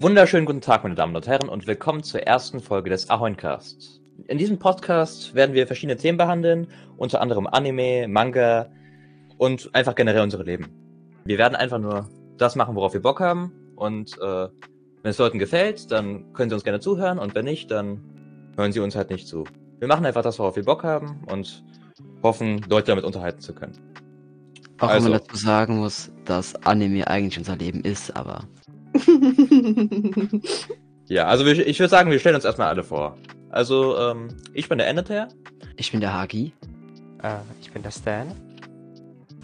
Wunderschönen guten Tag, meine Damen und Herren, und willkommen zur ersten Folge des Ahoincast. In diesem Podcast werden wir verschiedene Themen behandeln, unter anderem Anime, Manga und einfach generell unsere Leben. Wir werden einfach nur das machen, worauf wir Bock haben, und äh, wenn es Leuten gefällt, dann können sie uns gerne zuhören, und wenn nicht, dann hören sie uns halt nicht zu. Wir machen einfach das, worauf wir Bock haben, und hoffen, Leute damit unterhalten zu können. Auch Also. wenn man dazu sagen muss, dass Anime eigentlich unser Leben ist, aber Ja, also wir, ich würde sagen, wir stellen uns erstmal alle vor. Also, ähm, ich bin der Endeter. ich bin der Hagi. Äh, ich bin der Stan.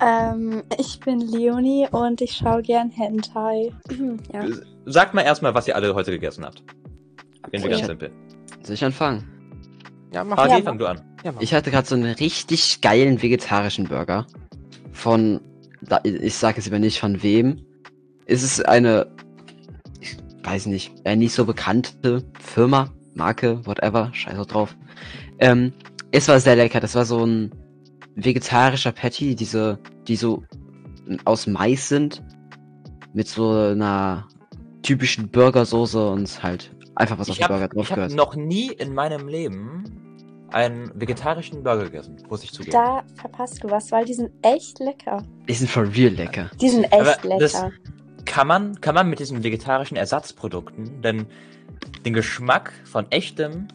ähm, ich bin Leonie und ich schaue gern Hentai. ja. Sagt mal erstmal, was ihr alle heute gegessen habt. Gehen wir ganz simpel. Soll ich anfangen? Ja, mach Hagi, Ja, fang du an. Ja, mach. Ich hatte gerade so einen richtig geilen vegetarischen Burger. Von, da, ich sage jetzt aber nicht von wem. Es ist eine, ich weiß nicht, äh, nicht so bekannte Firma, Marke, whatever, scheiß auch drauf. Ähm, es war sehr lecker. Das war so ein vegetarischer Patty, diese, die so aus Mais sind. Mit so einer typischen Burgersoße und halt einfach was auf Ich den Burger habe drauf hab gehört. noch nie in meinem Leben einen vegetarischen Burger gegessen, muss ich zugeben. Da verpasst du was, weil die sind echt lecker. Die sind for real lecker. Die sind echt Aber das- lecker. Kann man, kann man mit diesen vegetarischen Ersatzprodukten denn den Geschmack von echtem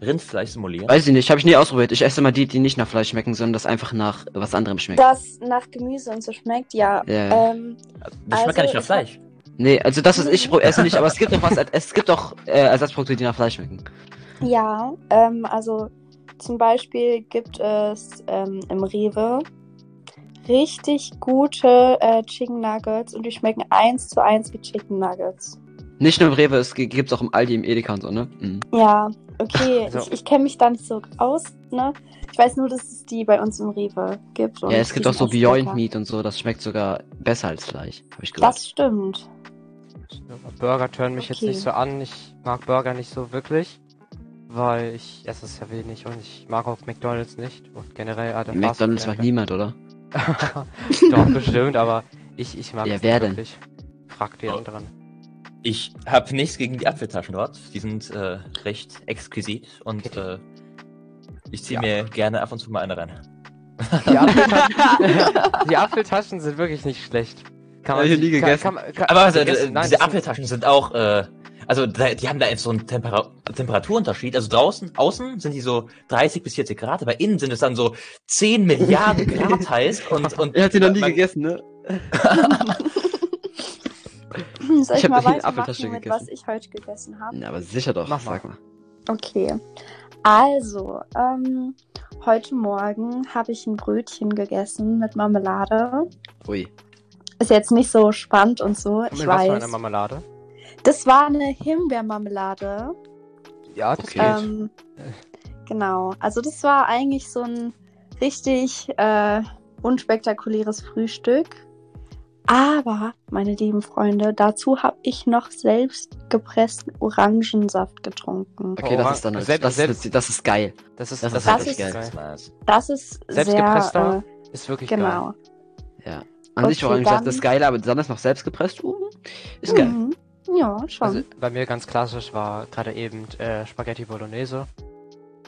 Rindfleisch simulieren? Weiß ich nicht, habe ich nie ausprobiert. Ich esse immer die, die nicht nach Fleisch schmecken, sondern das einfach nach was anderem schmeckt. Das nach Gemüse und so schmeckt, ja. Ja. Ähm, das schmeckt ja also nicht nach ich Fleisch. Nee, also das, was ich esse nicht, aber es gibt doch was, es gibt doch äh, Ersatzprodukte, die nach Fleisch schmecken. ja, ähm, also zum Beispiel gibt es ähm, im Rewe richtig gute äh, Chicken Nuggets und die schmecken eins zu eins wie Chicken Nuggets. Nicht nur im Rewe, es gi- gibt's auch im Aldi, im Edeka und so, ne? Mhm. Ja, okay. Also- Ich, ich kenne mich da nicht so aus, ne? Ich weiß nur, dass es die bei uns im Rewe gibt. und Ja, es gibt auch so Beyond lecker. Meat und so, das schmeckt sogar besser als Fleisch, habe ich gehört. Das stimmt. Burger tören mich jetzt Okay. nicht so an. Ich mag Burger nicht so wirklich. Weil ich esse es ja wenig und ich mag auch McDonalds nicht. Und generell alle McDonalds macht niemand, oder? Doch, bestimmt, aber ich, ich mag Ja, es wer nicht denn? wirklich. Frag die Oh. anderen. Ich habe nichts gegen die Apfeltaschen dort. Die sind äh, recht exquisit und äh, ich ziehe Ja. mir gerne ab und zu mal eine rein. Die Apfeltaschen, die Apfeltaschen sind wirklich nicht schlecht. Kann Hab ich sich- nie kann- gegessen. Kann, man- kann, Aber also, gegessen? Nein, diese Apfeltaschen sind auch, äh, also da, die haben da jetzt so einen Tempera Temperaturunterschied. Also draußen, außen sind die so 30 bis 40 Grad, aber innen sind es dann so 10 Milliarden Grad heiß und, und Er hat die noch nie gegessen, ne? Soll ich, Ich hab mal eine weitermachen Apfeltasche mit gegessen. was ich heute gegessen habe? Ja, aber sicher doch, Mach mal. sag mal. Okay. Also, ähm, heute Morgen habe ich ein Brötchen gegessen mit Marmelade. Ui. Ist jetzt nicht so spannend und so, Mit ich was für weiß. einer Marmelade? Das war eine Himbeermarmelade. Ja, das Okay. geht. Ähm, genau. Also das war eigentlich so ein richtig äh, unspektakuläres Frühstück. Aber, meine lieben Freunde, dazu habe ich noch selbst gepressten Orangensaft getrunken. Okay, das ist dann, das, selbst- das, selbst- ist, das ist geil. Das ist, das das, ist ist, wirklich wirklich geil. Das ist Selbstgepresster? sehr, Ist wirklich äh, genau. geil. An sich Okay, Orangensaft dann- ist geil, aber dann ist noch selbst gepresst. Uh, ist geil. Ja, schon. Also bei mir ganz klassisch war gerade eben äh, Spaghetti Bolognese.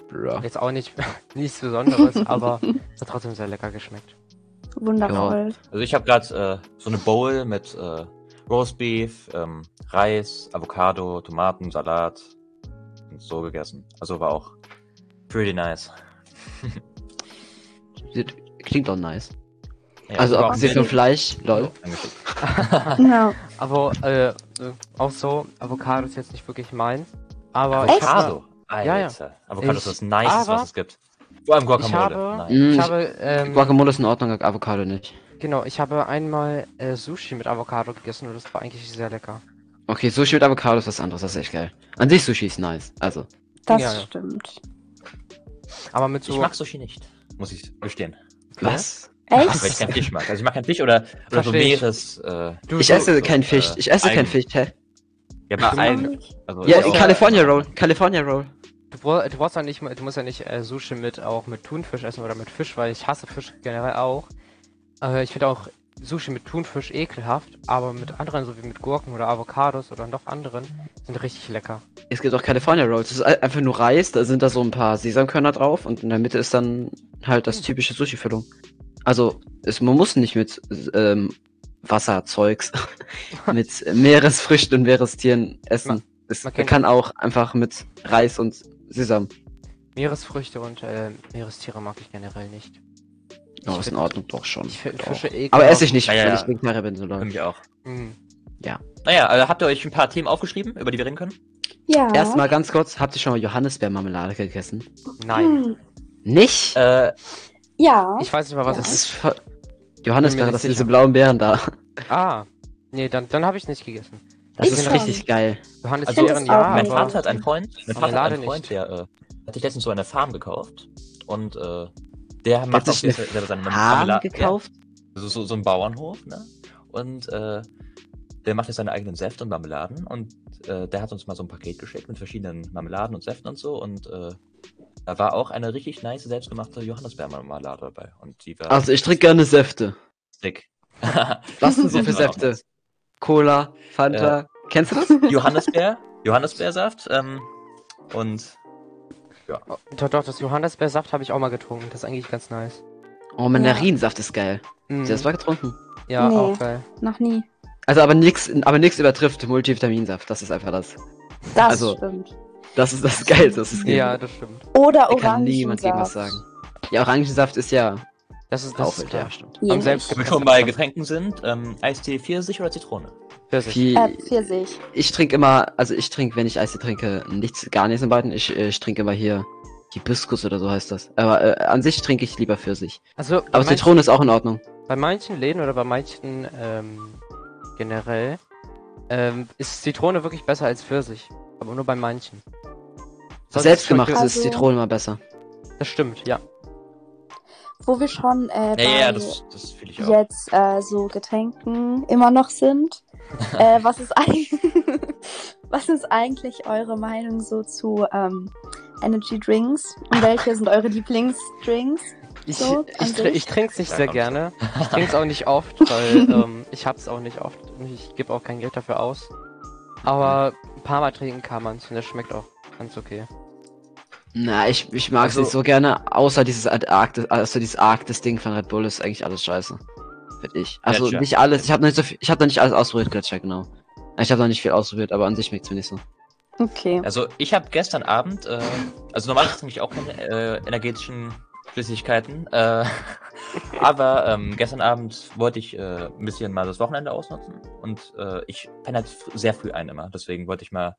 Bro. Jetzt auch nicht nichts Besonderes, aber es hat trotzdem sehr lecker geschmeckt. Wundervoll. Also ich habe gerade äh, so eine Bowl mit äh, Roastbeef, ähm, Reis, Avocado, Tomaten, Salat und so gegessen. Also war auch pretty nice. Klingt doch nice. Ja, also auch abgesehen sehr von Fleisch, lol. Ja. Aber äh, äh, auch so, Avocado ist jetzt nicht wirklich meins. Aber ich habe, Avocado. Alter. Ja, ja. Avocado ist Ich- das Nices, aber- was es gibt. Vor allem ich Guacamole. habe, Nice. Mm, ich ich- habe, ähm, Guacamole ist in Ordnung, Avocado nicht. genau, ich habe einmal äh, Sushi mit Avocado gegessen und das war eigentlich sehr lecker. Okay, Sushi mit Avocado ist was anderes, das ist echt geil. An sich Sushi ist nice. Also, Das Ja, ja. stimmt. Aber mit so, Ich mag Sushi nicht, muss ich gestehen. was? Weil ich Echt? keinen Fisch mag. Also ich mag keinen Fisch oder, oder so. Meeres... Äh, du, Ich esse so, kein äh, Fisch. Ich esse kein Algen. Fisch, hä? ja, bei Du Algen. Also, Ja, auch- California Roll. California Roll. Du, du brauchst ja nicht, du musst ja nicht äh, Sushi mit auch mit Thunfisch essen oder mit Fisch, weil ich hasse Fisch generell auch. Äh, ich finde auch Sushi mit Thunfisch ekelhaft, aber mit anderen, so wie mit Gurken oder Avocados oder noch anderen, sind richtig lecker. Es gibt auch California Rolls. Das ist ein- einfach nur Reis, da sind da so ein paar Sesamkörner drauf und in der Mitte ist dann halt das typische Sushi-Füllung. Also, es, man muss nicht mit ähm, Wasserzeugs, mit Meeresfrüchten und Meerestieren essen. Man- es, man man kann auch einfach mit Reis und Sesam. Meeresfrüchte und äh, Meerestiere mag ich generell nicht. Oh, ist in Ordnung, doch schon. Ich finde Doch. Fische ekelhaft. Aber esse ich nicht, Ja, ja, weil ja. ich Vegetarier bin, so Für Leute. mich auch. Mhm. Naja, also habt ihr euch ein paar Themen aufgeschrieben, über die wir reden können? Ja. Erstmal ganz kurz, habt ihr schon mal Johannisbeermarmelade gegessen? Nein. Hm, Nicht? Äh, Ja. Ich weiß nicht mal, was Ja. es das ist. Johannisbeere, nicht das sind diese blauen Beeren da. Ah. Nee, dann, dann habe ich nicht gegessen. Das Ich ist schon. richtig geil. Johannisbeeren, das ja, mein. Vater hat einen Freund, mein Vater hat einen Freund, nicht. der äh, hat sich letztens so eine Farm gekauft und äh, der macht auch selber seine Farm Marmelade. gekauft? Ja, so, so, so ein Bauernhof, ne? Und äh, der macht jetzt seine eigenen Säfte und Marmeladen und äh, der hat uns mal so ein Paket geschickt mit verschiedenen Marmeladen und Säften und so und äh, da war auch eine richtig nice selbstgemachte Johannisbeermarmelade dabei und die war Also ich trinke gerne Säfte. sick. Was sind so für Säfte? Cola, Fanta. Kennst du das? Johannisbeer, Johannisbeersaft ähm, und Doch, doch, das Johannisbeersaft habe ich auch mal getrunken. Das ist eigentlich ganz nice. Oh, Mandarinsaft ist geil. Mhm. Hast du das mal getrunken? Ja, Nee. auch geil. Noch nie. Also aber nix, aber nix übertrifft Multivitaminsaft. Das ist einfach das. Das Also, stimmt. Das ist das Geilste, was es gibt. Ja, das stimmt. Oder da kann niemand gegen was Orangensaft. sagen. Ja, Orangensaft ist ja Das ist das auch ist ja, stimmt. Je Am selbst- wenn wir schon bei Getränken sind, ähm, Eistee Pfirsich oder Zitrone? Pfirsich. Äh, Pfirsich. ich trinke immer, also ich trinke, wenn ich Eistee trinke, nichts, gar nichts in beiden. Ich, äh, ich trinke immer hier Hibiskus oder so heißt das. Aber äh, an sich trinke ich lieber Pfirsich. Also, Aber manchen, Zitrone ist auch in Ordnung. bei manchen Läden oder bei manchen ähm, generell ähm, ist Zitrone wirklich besser als Pfirsich. Aber nur bei manchen. Sonst Selbstgemacht schmeckt ist Also- Zitrone immer besser. es- Das stimmt, ja. Wo wir schon äh, bei Ja, ja, das, das fühle ich auch. jetzt äh, so Getränken immer noch sind. äh, was, ist eigentlich was ist eigentlich eure Meinung so zu ähm, Energy Drinks? Und welche sind eure Lieblingsdrinks? Ich, So, ich, tr ich trinke es nicht Ja, sehr gerne. Ich trinke es auch nicht oft, weil ähm, ich hab's auch nicht oft und ich gebe auch kein Geld dafür aus. Aber ein paar Mal trinken kann man und das schmeckt auch ganz okay. Na, ich, ich mag es Also- nicht so gerne, außer dieses Arktis, also dieses Arktis-Ding von Red Bull ist eigentlich alles scheiße. Finde ich. Also Gletscher. nicht alles, ich habe noch nicht so viel, ich habe noch nicht alles ausprobiert, Gletscher, genau. Ich habe noch nicht viel ausprobiert, aber an sich schmeckt's mir nicht so. Okay. Also ich habe gestern Abend, äh, also normalerweise trinke ich auch keine äh, energetischen Flüssigkeiten, äh, aber ähm, gestern Abend wollte ich äh, ein bisschen mal das Wochenende ausnutzen und äh, ich penne halt sehr früh ein immer, deswegen wollte ich mal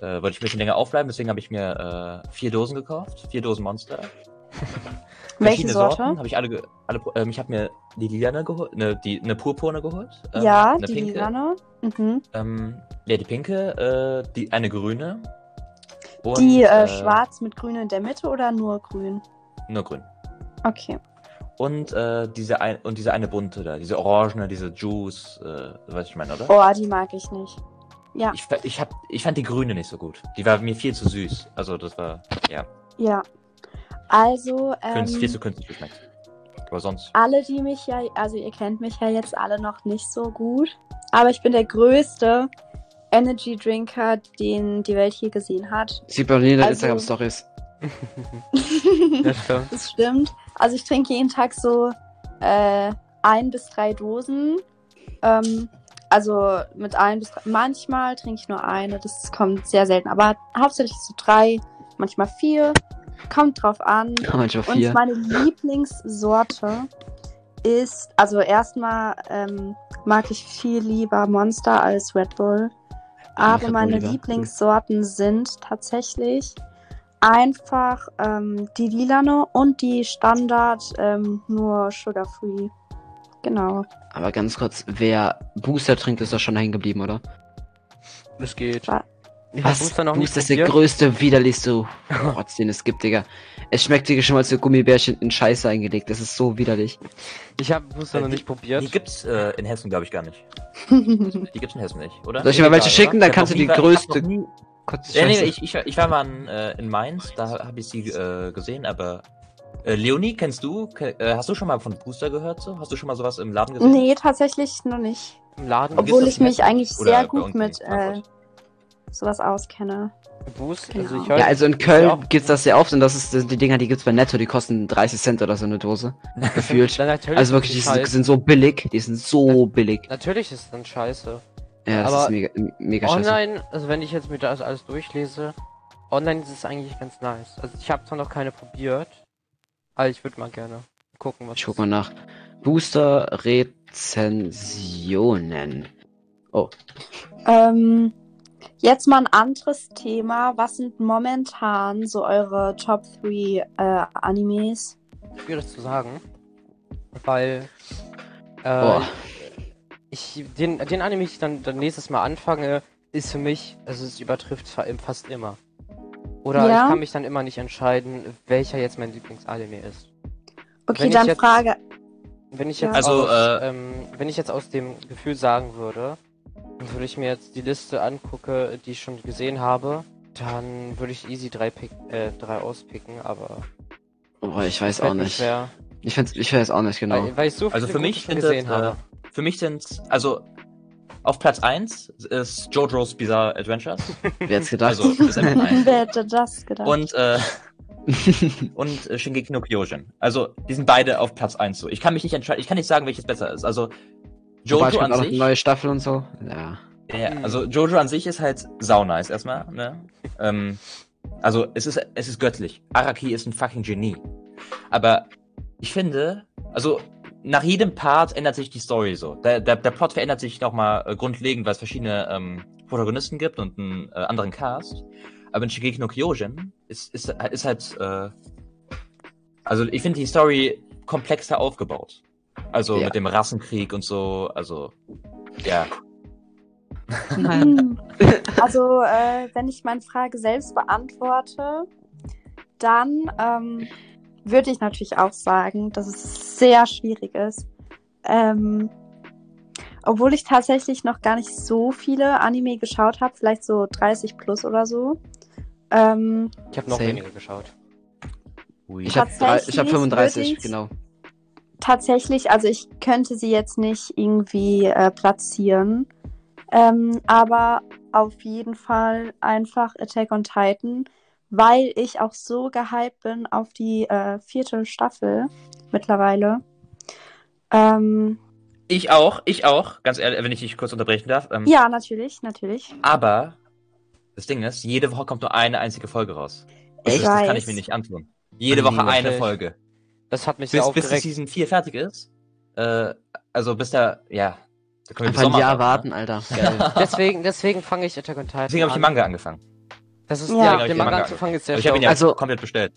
äh, wollte ich ein bisschen länger aufbleiben, deswegen habe ich mir äh, vier Dosen gekauft, vier Dosen Monster. Welche Sorte? Sorten habe ich alle, alle ähm, ich habe mir die lilane geholt, ne, die eine purpurne geholt. ähm, ja, die pinke, Lilane. Mhm. Ähm, ja, die pinke, äh, die eine grüne. Und, Die äh, schwarz mit grün in der Mitte oder nur grün? Nur grün. Okay. Und äh, diese ein, und diese eine bunte da, diese orangene, diese Juice, äh, was ich meine, oder? Oh, die mag ich nicht. Ja, Ich, ich, hab, ich fand die grüne nicht so gut. Die war mir viel zu süß. Also das war, ja, ja. Also, künst, viel zu ähm, künstlich geschmeckt. Aber sonst. alle, die mich ja, also ihr kennt mich ja jetzt alle noch nicht so gut, aber ich bin der größte Energy Drinker, den die Welt je gesehen hat. Sieht man in den Also- Instagram-Stories. Das stimmt. Das stimmt. Also ich trinke jeden Tag so äh, ein bis drei Dosen. Ähm, also mit ein bis drei. Manchmal trinke ich nur eine, das kommt sehr selten. Aber hauptsächlich so drei, manchmal vier. Kommt drauf an. Manchmal Und vier. meine Lieblingssorte ist, also erstmal ähm, mag ich viel lieber Monster als Red Bull. Aber meine. Lieblingssorten sind tatsächlich einfach ähm, die Lilane und die Standard ähm, nur Sugar Free. Genau. Aber ganz kurz, wer Booster trinkt, ist doch schon hängen geblieben, oder? Das geht. Wa- Ich hab Was? Booster noch nicht Booster ist der größte, widerlichste Rotz, den es gibt, Digga. Es schmeckt dir schon mal so Gummibärchen in Scheiße eingelegt. Das ist so widerlich. Ich habe Booster noch Äh, nicht probiert. Die gibt's äh, in Hessen, glaube ich, gar nicht. Die gibt's in Hessen nicht, oder? Soll ich dir mal welche schicken? Dann kannst du die nie- ich hab größte- noch nie- Kurz Ja, nee, ich, ich, war- ich war mal in, äh, in Mainz, da habe ich sie äh, gesehen, aber Äh, Leonie, kennst du, ke äh, hast du schon mal von Booster gehört? So? Hast du schon mal sowas im Laden gesehen? Nee, tatsächlich noch nicht. Im Laden Obwohl ich mich eigentlich sehr gut mit äh, sowas auskenne. Boost, Genau. also ich höre Ja, also in Ja. Köln gibt's das sehr oft und das ist die Dinger, die gibt's bei Netto, die kosten 30 Cent oder so eine Dose. Gefühlt. Also wirklich, die es sind, sind so billig, die sind so billig. Natürlich ist es dann scheiße. Ja, das Aber ist mega, mega scheiße. Online, also wenn ich jetzt mir das alles durchlese, online ist es eigentlich ganz nice. Also ich habe zwar noch keine probiert, aber ich würde mal gerne gucken, was Ich guck mal nach. Booster Rezensionen. Ähm, jetzt mal ein anderes Thema. Was sind momentan so eure Top 3 äh, Animes? schwierig zu sagen, weil äh, Boah. Ich den den Anime, ich dann, dann nächstes Mal anfange, ist für mich, also es übertrifft fa- fast immer. Oder Ja? ich kann mich dann immer nicht entscheiden, welcher jetzt mein Lieblingsanime ist. Okay, Wenn dann jetzt- Frage. Wenn ich Ja. jetzt Also, aus, äh, ähm, wenn ich jetzt aus dem Gefühl sagen würde, würde ich mir jetzt die Liste angucke, die ich schon gesehen habe, dann würde ich easy drei pick, äh, drei auspicken, aber Oh, ich weiß auch nicht. schwer, Ich, ich weiß auch nicht genau. weil, weil ich so viele Also für mich gute schon gesehen das, habe. äh, für mich sind also auf Platz 1 ist JoJo's Bizarre Adventures. Wer hätte gedacht? Also. Wer hätte das gedacht? Und äh, und äh, Shingeki no Kyojin. Also, die sind beide auf Platz 1 so. Ich kann mich nicht entscheiden, ich kann nicht sagen, welches besser ist. Also Jojo auch an eine sich, neue Staffel und so. Ja. ja, also Jojo an sich ist halt sau nice erstmal, ne? ähm, also es ist es ist göttlich. Araki ist ein fucking Genie. Aber ich finde, also nach jedem Part ändert sich die Story so. Der, der, der Plot verändert sich nochmal äh, grundlegend, weil es verschiedene ähm, Protagonisten gibt und einen äh, anderen Cast. Aber in Shigeki no Kyojin ist, ist, ist halt, äh, also ich finde die Story komplexer aufgebaut. Also Ja. mit dem Rassenkrieg und so, also, ja. Hm. Also, äh, wenn ich meine Frage selbst beantworte, dann ähm, würde ich natürlich auch sagen, dass es sehr schwierig ist. Ähm, obwohl ich tatsächlich noch gar nicht so viele Anime geschaut habe, vielleicht so 30 plus oder so. Ähm, Ich habe noch Same. weniger geschaut. Ich habe ich hab Tatsächlich 35, würde ich- genau. tatsächlich, also ich könnte sie jetzt nicht irgendwie äh, platzieren, ähm, aber auf jeden Fall einfach Attack on Titan, weil ich auch so gehypt bin auf die äh, vierte Staffel mittlerweile. Ähm, Ich auch, ich auch, ganz ehrlich, wenn ich dich kurz unterbrechen darf. Ähm, ja, natürlich, natürlich. Aber das Ding ist, jede Woche kommt nur eine einzige Folge raus. Und Ich das, das kann ich mir nicht antun. Jede Nee, Woche eine. Folge. Das hat mich sehr Bis, bis die aufgeregt. Season 4 fertig ist. Äh, also bis da, ja. Da können wir bis Einfach ein Sommer Jahr warten, warten, Alter. ne? Deswegen, deswegen fange ich Attack on Titan Deswegen habe ich den an. Manga angefangen. Das ist Ja. ja, den Manga anzufangen ist sehr ich habe ihn ja Also- komplett bestellt.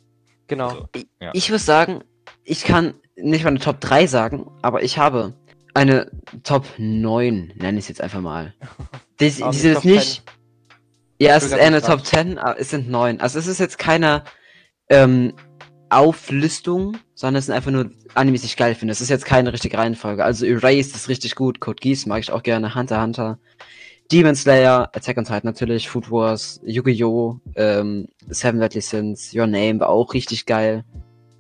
Genau. So. Ja. Ich muss sagen, ich kann nicht meine Top 3 sagen, aber ich habe eine Top 9, nenne ich es jetzt einfach mal. Die, die sind jetzt nicht. Ja, es ist eher eine Top gespannt. 10, aber es sind 9. Also es ist jetzt keine ähm, Auflistung, sondern es sind einfach nur Animes, die ich geil finde. Es ist jetzt keine richtige Reihenfolge. Also Erased ist richtig gut, Code Geass mag ich auch gerne, Hunter Hunter, Demon Slayer, Attack on Titan natürlich, Food Wars, Yu-Gi-Oh!, ähm, Seven Deadly Sins, Your Name war auch richtig geil.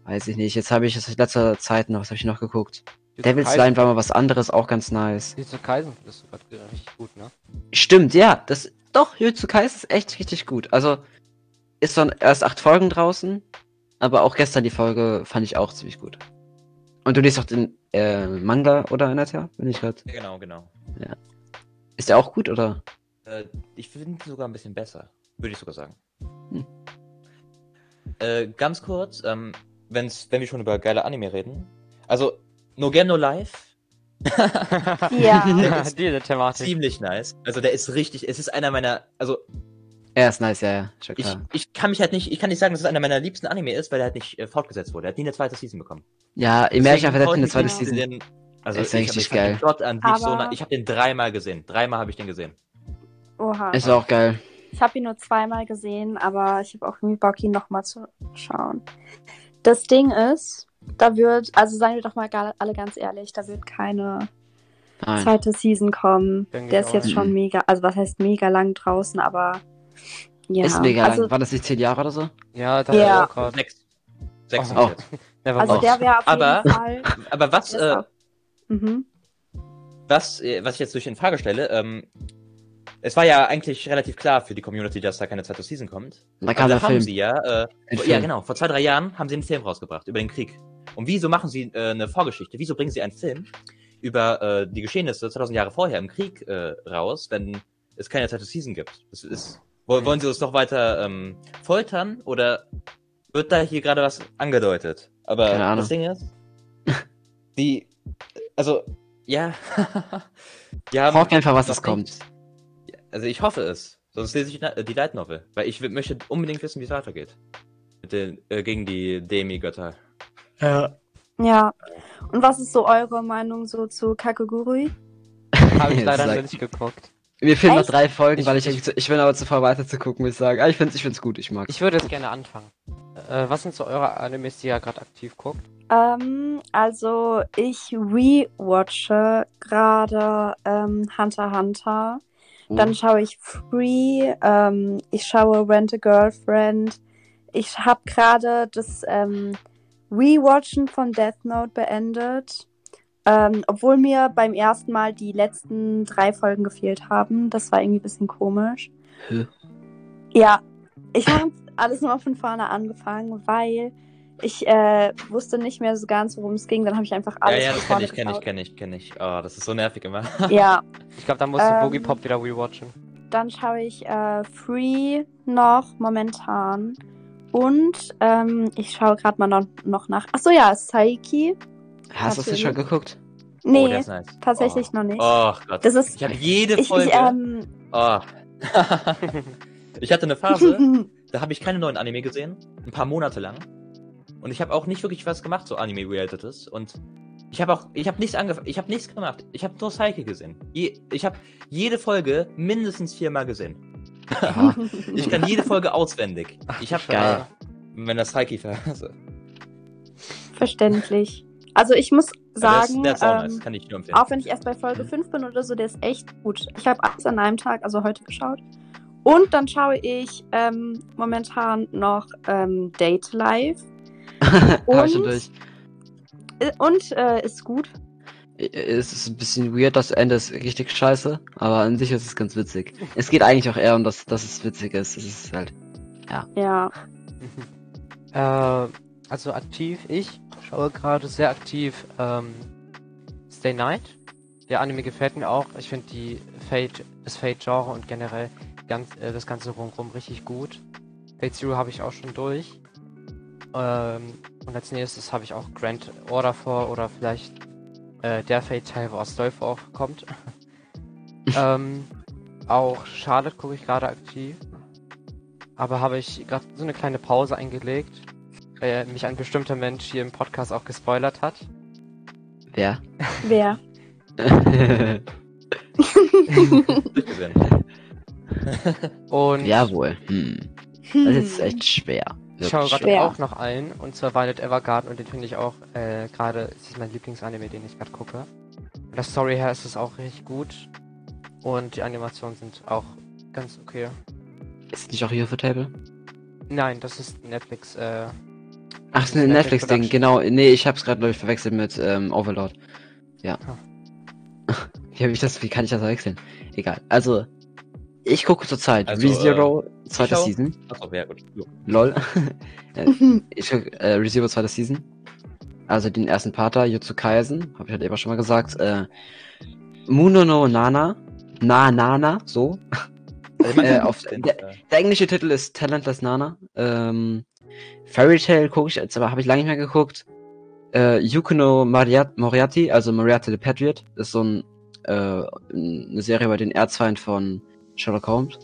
Weiß ich nicht. Jetzt habe ich in letzter Zeit noch, was habe ich noch geguckt? Devil's Line war mal was anderes, auch ganz nice. Diese Kaisen du gerade richtig gut, ne? Stimmt, ja, das, doch, Jujutsu Kaisen ist echt richtig gut. Also, ist schon erst acht Folgen draußen, aber auch gestern die Folge fand ich auch ziemlich gut. Und du liest auch den, äh, Manga, oder, Inatia? Bin ich grad. Ja, Genau, genau. Ist der auch gut, oder? Äh, ich finde ihn sogar ein bisschen besser. Würde ich sogar sagen. Hm. Äh, ganz kurz, ähm, wenn's, wenn wir schon über geile Anime reden. Also, No Game No Life. Ja. Diese Thematik. Ziemlich nice. Also, der ist richtig, es ist einer meiner, also, Er ist nice, ja, ja, schon ich, klar. ich kann mich halt nicht, ich kann nicht sagen, dass es einer meiner liebsten Anime ist, weil er halt nicht äh, fortgesetzt wurde. Er hat nie eine zweite Season bekommen. Ja, im Märchen hat eine freut zweite Season. Den, also, Ist ich, richtig geil. den Plot an sich so, Aber- ich habe den dreimal gesehen. Dreimal habe ich den gesehen. Oha. Ist auch geil. Ich habe ihn nur zweimal gesehen, aber ich habe auch irgendwie Bock, ihn nochmal zu schauen. Das Ding ist, da wird, also seien wir doch mal alle ganz ehrlich, da wird keine Nein. zweite Season kommen. Denke Der ist jetzt nicht. schon mega, also was heißt mega lang draußen, aber ja. Ist mega also, lang. War das nicht zehn Jahre oder so? Ja, da Ja. auch gerade. Sechs. Sechs Oh. Also der wäre auf Aber- jeden Fall. Aber was, äh, Mhm. was, äh, was ich jetzt durch in Frage stelle, ähm, es war ja eigentlich relativ klar für die Community, dass da keine zweite Season kommt. Da kam Aber der haben Film. sie ja, äh, ja Film. genau, vor zwei, drei Jahren haben sie einen Film rausgebracht über den Krieg. Und wieso machen sie äh, eine Vorgeschichte? Wieso bringen sie einen Film über äh, die Geschehnisse 2000 Jahre vorher im Krieg äh, raus, wenn es keine zweite Season gibt? Das ist, wo, wollen sie uns noch weiter ähm, foltern oder wird da hier gerade was angedeutet? Aber Keine Ahnung. das Ding ist, die, also, ja, haben, Frag einfach, was noch es kommt. also ich hoffe es. Sonst lese ich die Light Novel. Weil ich möchte unbedingt wissen, wie es weitergeht. Mit den, äh, gegen die Demi-Götter. Ja. Ja. Und was ist so eure Meinung so zu Kakegurui? Habe ich leider Sag- nicht geguckt. Mir fehlen noch Echt? drei Folgen, Ich- weil ich, ich- ich bin aber zu faul weiter zu gucken, muss ich sagen. Ah, ich find's, ich find's gut, ich mag's. Ich würde jetzt gerne anfangen. Äh, was sind so eure Animes, die ihr gerade aktiv guckt? Ähm, also ich rewatche gerade ähm, Hunter Hunter. Oh. Dann schaue ich Free, ähm, ich schaue Rent a Girlfriend. Ich habe gerade das ähm, Rewatchen von Death Note beendet. Ähm, obwohl mir beim ersten Mal die letzten drei Folgen gefehlt haben. Das war irgendwie ein bisschen komisch. Hä? Ja, ich habe alles nochmal von vorne angefangen, weil ich äh, wusste nicht mehr so ganz, worum es ging. Dann habe ich einfach Ja, alles ja, von das kenne ich, kenne ich, kenne ich, kenne ich. Oh, das ist so nervig immer. Ja, Ich glaube, da musst du Ähm, Boogie Pop wieder rewatchen. dann schaue ich äh, Free noch momentan. Und ähm, ich schaue gerade mal noch, noch nach. Achso, ja, Saiki. Hast du das natürlich. schon geguckt? Oh, Nee, ist nice. tatsächlich oh. noch nicht. Oh Gott. Das ist. ich habe jede Ich, ich, Folge. ähm, oh. ich hatte eine Phase, da habe ich keine neuen Anime gesehen. Ein paar Monate lang. Und ich habe auch nicht wirklich was gemacht, so Anime-Relatates. Und ich habe auch, ich habe nichts angefangen, ich habe nichts gemacht. Ich habe nur Psyche gesehen. Je, ich habe jede Folge mindestens viermal gesehen. Ich kann jede Folge auswendig. Ich habe Geil. Wenn das Psyche-Phase. verständlich. Also ich muss sagen, ist auch ähm, nice. Kann ich nur empfehlen. auch wenn ich erst bei Folge 5 bin oder so, der ist echt gut. Ich habe alles an einem Tag, also heute geschaut. Und dann schaue ich ähm, momentan noch ähm, Date Live. Hab ich schon Und? durch. Äh, Und äh, ist gut. Es ist ein bisschen weird, das Ende ist richtig scheiße, aber an sich ist es ganz witzig. Es geht eigentlich auch eher um das, dass es witzig ist. Es ist halt. Ja. äh, also aktiv, ich schaue gerade sehr aktiv ähm, Stay Night. Der Anime gefällt mir auch. Ich finde die Fate, das Fate-Genre und generell ganz, äh, das ganze Rundrum richtig gut. Fate Zero habe ich auch schon durch. Ähm, und als nächstes habe ich auch Grand Order vor oder vielleicht äh, der Fate-Teil, wo Astolfo auch kommt. ähm, auch Charlotte gucke ich gerade aktiv. Aber habe ich gerade so eine kleine Pause eingelegt, weil mich ein bestimmter Mensch hier im Podcast auch gespoilert hat. Wer? Wer? Und Jawohl. Hm. Das ist echt schwer. Ich schaue gerade auch noch einen, und zwar Violet Evergarden, und den finde ich auch äh, gerade, es ist mein Lieblingsanime, den ich gerade gucke. Von der Story her ist es auch richtig gut. Und die Animationen sind auch ganz okay. Ist nicht auch hier für Table? Nein, das ist Netflix, äh, Ach, Das ist ein Netflix Netflix-Ding, Production. genau. Nee, ich hab's gerade, glaube ich, verwechselt mit ähm, Overlord. Ja. Ah. wie, hab ich das, wie kann ich das verwechseln? Egal. Also, ich gucke zurzeit Also, ReZero, zweite schau- Season. Achso, ja, gut. Jo. Lol. ich gucke äh, ReZero, zweite Season. Also den ersten Pater, Jutsu Kaisen, habe ich halt eben schon mal gesagt. Äh, Muno no Nana. Na Nana, so. Äh, kann- auf- äh, Der englische Titel ist Talentless Nana. Ähm, Fairy Tail gucke ich jetzt, aber habe ich lange nicht mehr geguckt. Äh, Yukuno Moriarty, also Moriarty the Patriot, ist so ein, äh, eine Serie über den Erzfeind von Sherlock Holmes.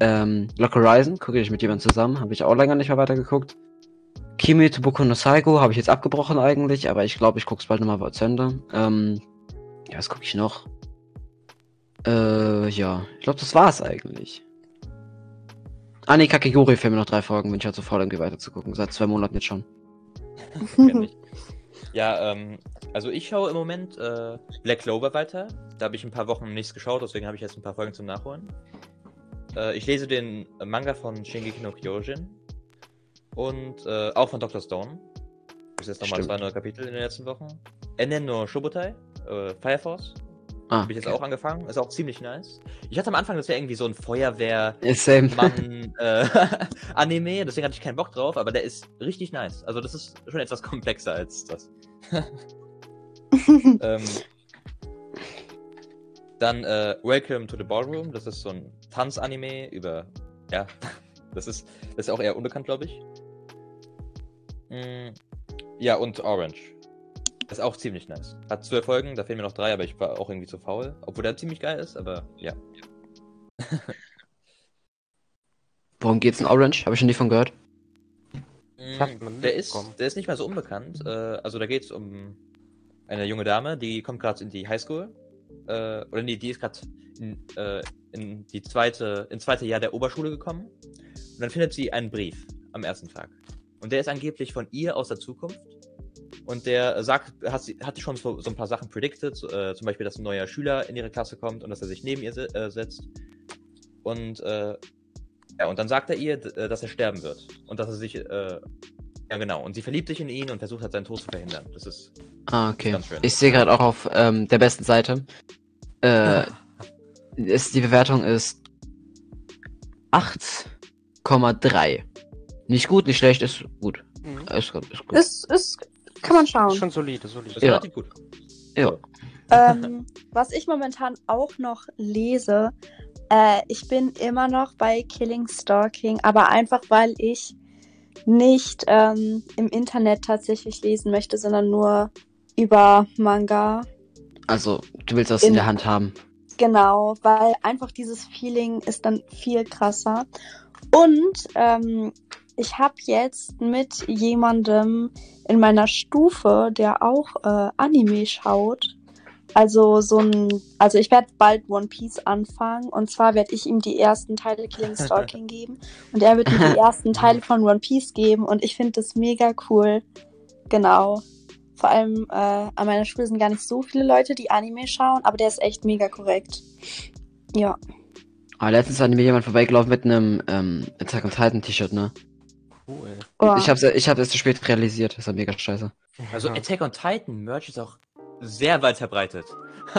Ähm, Lock Horizon gucke ich mit jemandem zusammen, habe ich auch länger nicht mehr weitergeguckt. Kimi to Boku no Saigo habe ich jetzt abgebrochen eigentlich, aber ich glaube, ich gucke es bald nochmal zu Ende. Ähm, ja, was gucke ich noch? Äh, ja, ich glaube, das war's eigentlich. Ah, nee, Kakeguri fehlen mir noch drei Folgen, bin ich halt so voll irgendwie weiter zu gucken. Seit zwei Monaten jetzt schon. Ja, ähm, also ich schaue im Moment äh, Black Clover weiter. Da habe ich ein paar Wochen nichts geschaut, deswegen habe ich jetzt ein paar Folgen zum Nachholen. Äh, ich lese den Manga von Shingeki no Kyojin und äh, auch von Dr. Stone. Bis jetzt nochmal zwei neue Kapitel in den letzten Wochen. Enen no Shobutai, äh, Fire Force. Ah, Habe ich jetzt okay. auch angefangen. Ist auch ziemlich nice. Ich hatte am Anfang, das wäre irgendwie so ein Feuerwehr. Ist same. Mann, äh, Anime, deswegen hatte ich keinen Bock drauf, aber der ist richtig nice. Also das ist schon etwas komplexer als das. ähm, dann äh, Welcome to the Ballroom, das ist so ein Tanzanime über, ja, das ist, das ist auch eher unbekannt, glaube ich. Mm, ja, und Orange. Das ist auch ziemlich nice. Hat zwölf Folgen, da fehlen mir noch drei, aber ich war auch irgendwie zu faul. Obwohl der ziemlich geil ist, aber ja. Worum geht's in Orange? Habe ich schon nie von gehört. Hat man Der ist, der ist nicht mal so unbekannt. Äh, also da geht es um eine junge Dame, die kommt gerade in die Highschool. Äh, oder nee, die ist gerade in, äh, in die zweite, ins zweite Jahr der Oberschule gekommen. Und dann findet sie einen Brief am ersten Tag. Und der ist angeblich von ihr aus der Zukunft. Und der sagt, hat, sie, hat schon so, so ein paar Sachen predicted, so, äh, zum Beispiel, dass ein neuer Schüler in ihre Klasse kommt und dass er sich neben ihr se äh, setzt. Und äh, ja, und dann sagt er ihr, äh, dass er sterben wird. Und dass er sich, äh, ja genau, und sie verliebt sich in ihn und versucht halt seinen Tod zu verhindern. Das ist, Ah, okay. Ganz schön. Ich sehe gerade auch auf ähm, der besten Seite. Äh, ist, die Bewertung ist 8,3. Nicht gut, nicht schlecht, ist gut. Mhm. Ist, gut, ist gut. ist, ist, kann man Ist schauen. schon solide, solide. ist Ja. relativ gut. Ja. ähm, was ich momentan auch noch lese, äh, ich bin immer noch bei Killing Stalking, aber einfach weil ich nicht ähm, im Internet tatsächlich lesen möchte, sondern nur über Manga. Also, du willst das in, In- der Hand haben. Genau, weil einfach dieses Feeling ist dann viel krasser. Und ähm, ich habe jetzt mit jemandem in meiner Stufe, der auch äh, Anime schaut, also so ein, also ich werde bald One Piece anfangen und zwar werde ich ihm die ersten Teile Killing Stalking geben und er wird mir die ersten Teile von One Piece geben und ich finde das mega cool. Genau. Vor allem äh, an meiner Schule sind gar nicht so viele Leute, die Anime schauen, aber der ist echt mega korrekt. Ja. Aber letztens hat mir jemand vorbeigelaufen mit einem ähm, Attack on Titan T-Shirt, ne? Cool. Oh. Ich hab's, ich hab's erst zu spät realisiert. Das war mega scheiße. Also Ja. Attack on Titan Merch ist auch sehr weit verbreitet.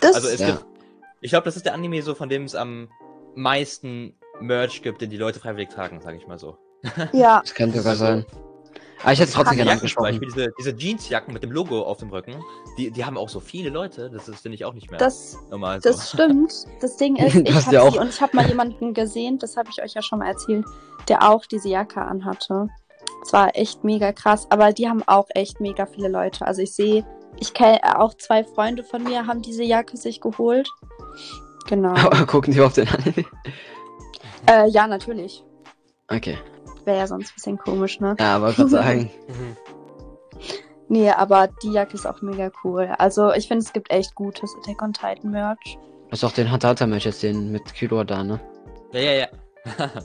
Das, also es Ja. gibt, ich glaube, das ist der Anime so, von dem es am meisten Merch gibt, den die Leute freiwillig tragen, sage ich mal so. ja, Das kann sogar sein. Aber ich hätte es trotzdem Diese gerne angesprochen. Beispiel, diese, diese Jeansjacken mit dem Logo auf dem Rücken, die, die haben auch so viele Leute, das ist, finde ich, auch nicht mehr das, normal so. das stimmt. Das Ding ist, ich habe ja sie auch- und ich habe mal jemanden gesehen, das habe ich euch ja schon mal erzählt, der auch diese Jacke anhatte. Es war echt mega krass, aber die haben auch echt mega viele Leute. Also ich sehe, ich kenne auch zwei Freunde von mir haben diese Jacke sich geholt. Genau. Gucken die auf den Anime? äh, ja, natürlich. Okay. Wäre ja sonst ein bisschen komisch, ne? Ja, aber gerade sagen. Nee, aber die Jacke ist auch mega cool. Also ich finde, es gibt echt gutes Attack on Titan Merch. Du hast auch den Hunter Hunter Match jetzt den mit Kilo da, ne? Ja, ja, ja.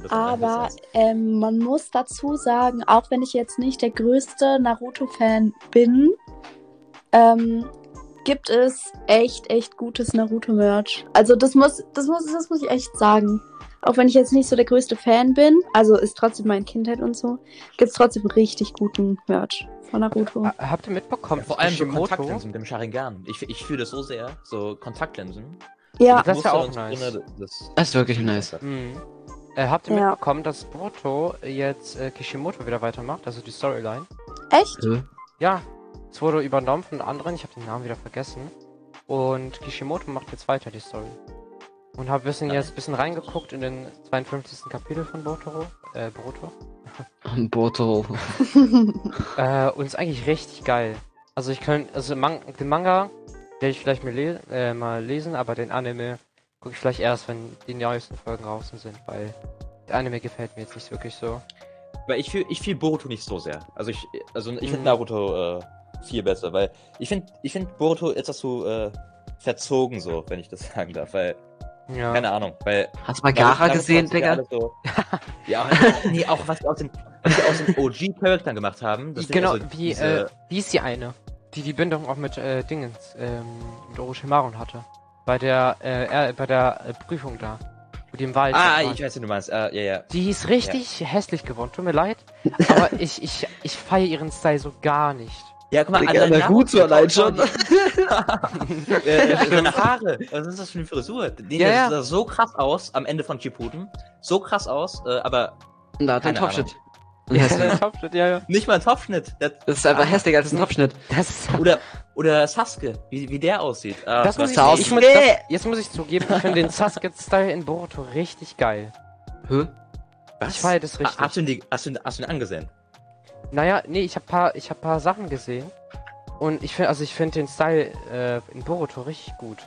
Aber ähm, man muss dazu sagen, auch wenn ich jetzt nicht der größte Naruto-Fan bin, ähm, gibt es echt, echt gutes Naruto-Merch. Also das muss, das muss, das muss ich echt sagen. Auch wenn ich jetzt nicht so der größte Fan bin, also ist trotzdem meine Kindheit und so, gibt es trotzdem richtig guten Merch von Naruto. Ha- Habt ihr mitbekommen, Ja, vor allem Kishimoto- Kontaktlinsen mit dem Sharingan. Ich, ich fühle das so sehr. So Kontaktlinsen. Ja, Mit Das ist ja auch nice. drinne, das, Das ist wirklich nice. Mhm. Äh, habt ihr Ja. mitbekommen, dass Boruto jetzt äh, Kishimoto wieder weitermacht, also die Storyline? echt? Äh, Ja, es wurde übernommen von anderen, ich habe den Namen wieder vergessen. Und Kishimoto macht jetzt weiter die Story. Und habe bisschen jetzt ein bisschen reingeguckt in den 52. Kapitel von Boruto. Äh, Boruto. Boto. Äh, und ist eigentlich richtig geil. Also ich könnte, also Man den Manga werde ich vielleicht mal, le äh, mal lesen, aber den Anime gucke ich vielleicht erst, wenn die neuesten Folgen draußen sind, weil der Anime gefällt mir jetzt nicht wirklich so. Weil ich fühle ich fühl Boruto nicht so sehr. Also ich, also ich Mhm. finde Naruto äh, viel besser, weil ich finde ich find Boruto etwas so äh, verzogen so, wenn ich das sagen darf, weil, Ja. keine Ahnung, weil Hast du mal Gara gesehen, Digga? ja So, ja, nee, auch was die aus den, den OG-Charakteren gemacht haben. das genau, also wie, diese- äh, wie ist die eine? Die die Bindung auch mit äh, Dingens, ähm, mit Orochimaru hatte. Bei der, äh, er, bei der äh, Prüfung da. Die im Wald. Ah, ich weiß, wie du meinst. Äh, ja, ja. Die ist richtig hässlich geworden, tut mir leid. Aber ich, ich, ich feiere ihren Style so gar nicht. Ja, guck mal, Digga, allein Naruto allein schon. seine Haare. Was ist das für eine Frisur? Nee, Ja, ja. sah so krass aus am Ende von Shippuden. So krass aus, äh, aber da hat einen Keine Topschnitt. Ja. Topschnitt, ja, ja. nicht mal ein Topfschnitt. Das, Das ist einfach hässlicher als ein Topschnitt. Das ist, oder, oder Sasuke, wie, wie der aussieht. Ah, das muss ich, ich muss, das, jetzt muss ich zugeben, ich finde den Sasuke-Style in Boruto richtig geil. Hä? Was? Ich feiere das Ah, richtig. Hast du ihn, die, hast du ihn, hast du ihn angesehen? Naja, nee, ich hab paar, ich hab paar Sachen gesehen. Und ich finde, also ich finde den Style äh, in Boruto richtig gut.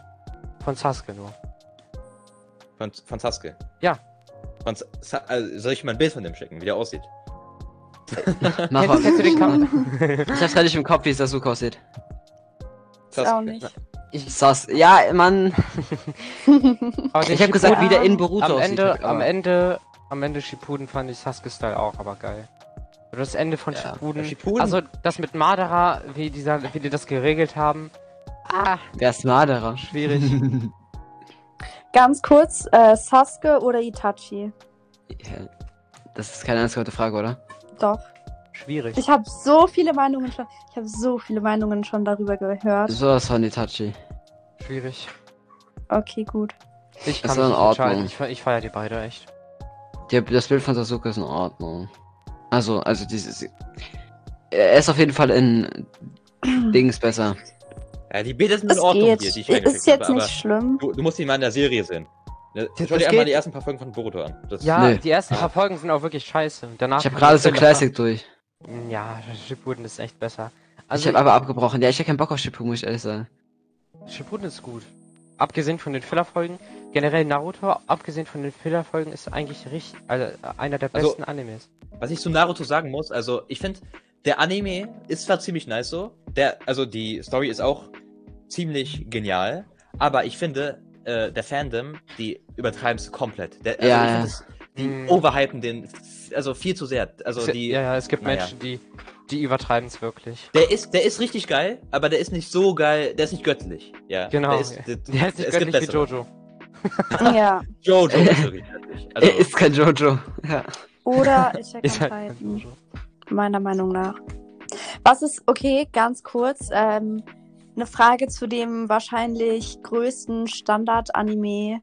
Von Sasuke nur. Von, von Sasuke? Ja. Von, Sa also soll ich mal ein Bild von dem schicken, wie der aussieht? Mach Kennst, kennst du den mal. Kampf? Ich hab's gar nicht im Kopf, wie Sasuke aussieht. Ich auch nicht. Ich, Sas ja, Mann. Ich hab gesagt, wie der in Boruto am aussieht. Ende, am Ende, am Ende Shippuden fand ich Sasuke-Style auch aber geil. Oder das Ende von Ja. Shippuden. Shippuden? Also das mit Madara, wie dieser, wie die das geregelt haben. Ah, Wer ist Marderer? schwierig. Ganz kurz, äh, Sasuke oder Itachi? Das ist keine ernste Frage, oder? Doch. schwierig. Ich habe so viele Meinungen schon. Ich habe so viele Meinungen schon darüber gehört. Sowas von Itachi. Schwierig. Okay, gut. Ich Ist kann in mich nicht Ordnung. Ich, fe- ich feiere die beide echt. Die, das Bild von Sasuke ist in Ordnung. Also, also dieses. Er ist auf jeden Fall in Dings besser. Ja, die Bilder sind in Ordnung geht. hier, die ich Ist jetzt habe, nicht schlimm. du, du musst ihn mal in der Serie sehen. Ne, Schau dir einmal die ersten paar Folgen von Boruto an. Das Ja, Nee. die ersten paar Folgen sind auch wirklich scheiße. Danach Ich habe gerade so Classic durch. Ja, Shippuden ist echt besser. ich Also habe aber abgebrochen. Ja, ich hab keinen Bock auf Shippuden, muss ich ehrlich sagen. Shippuden ist gut. Abgesehen von den Filler-Folgen, generell Naruto, abgesehen von den Filler-Folgen, ist eigentlich richtig, also äh, einer der Also- besten Animes. Was ich zu Naruto sagen muss, also ich finde, der Anime ist zwar ziemlich nice so, der, also die Story ist auch ziemlich genial, aber ich finde, äh, der Fandom, die übertreiben es komplett. Der, also Ja, ich ja. find das, die Mm. overhypen den, also viel zu sehr. Also die, ja, ja, es gibt naja. Menschen, die, die übertreiben es wirklich. der ist, der ist richtig geil, aber der ist nicht so geil, der ist nicht göttlich. Ja, Genau. Der ist, Der, der, ist nicht es gibt göttlich wie. Jojo. Ja. Jojo ist wirklich göttlich. Also, er ist kein Jojo. Ja. Oder Ist on halt kein. Jojo. Meiner Meinung nach. Was ist, okay, ganz kurz, ähm, eine Frage zu dem wahrscheinlich größten Standard-Anime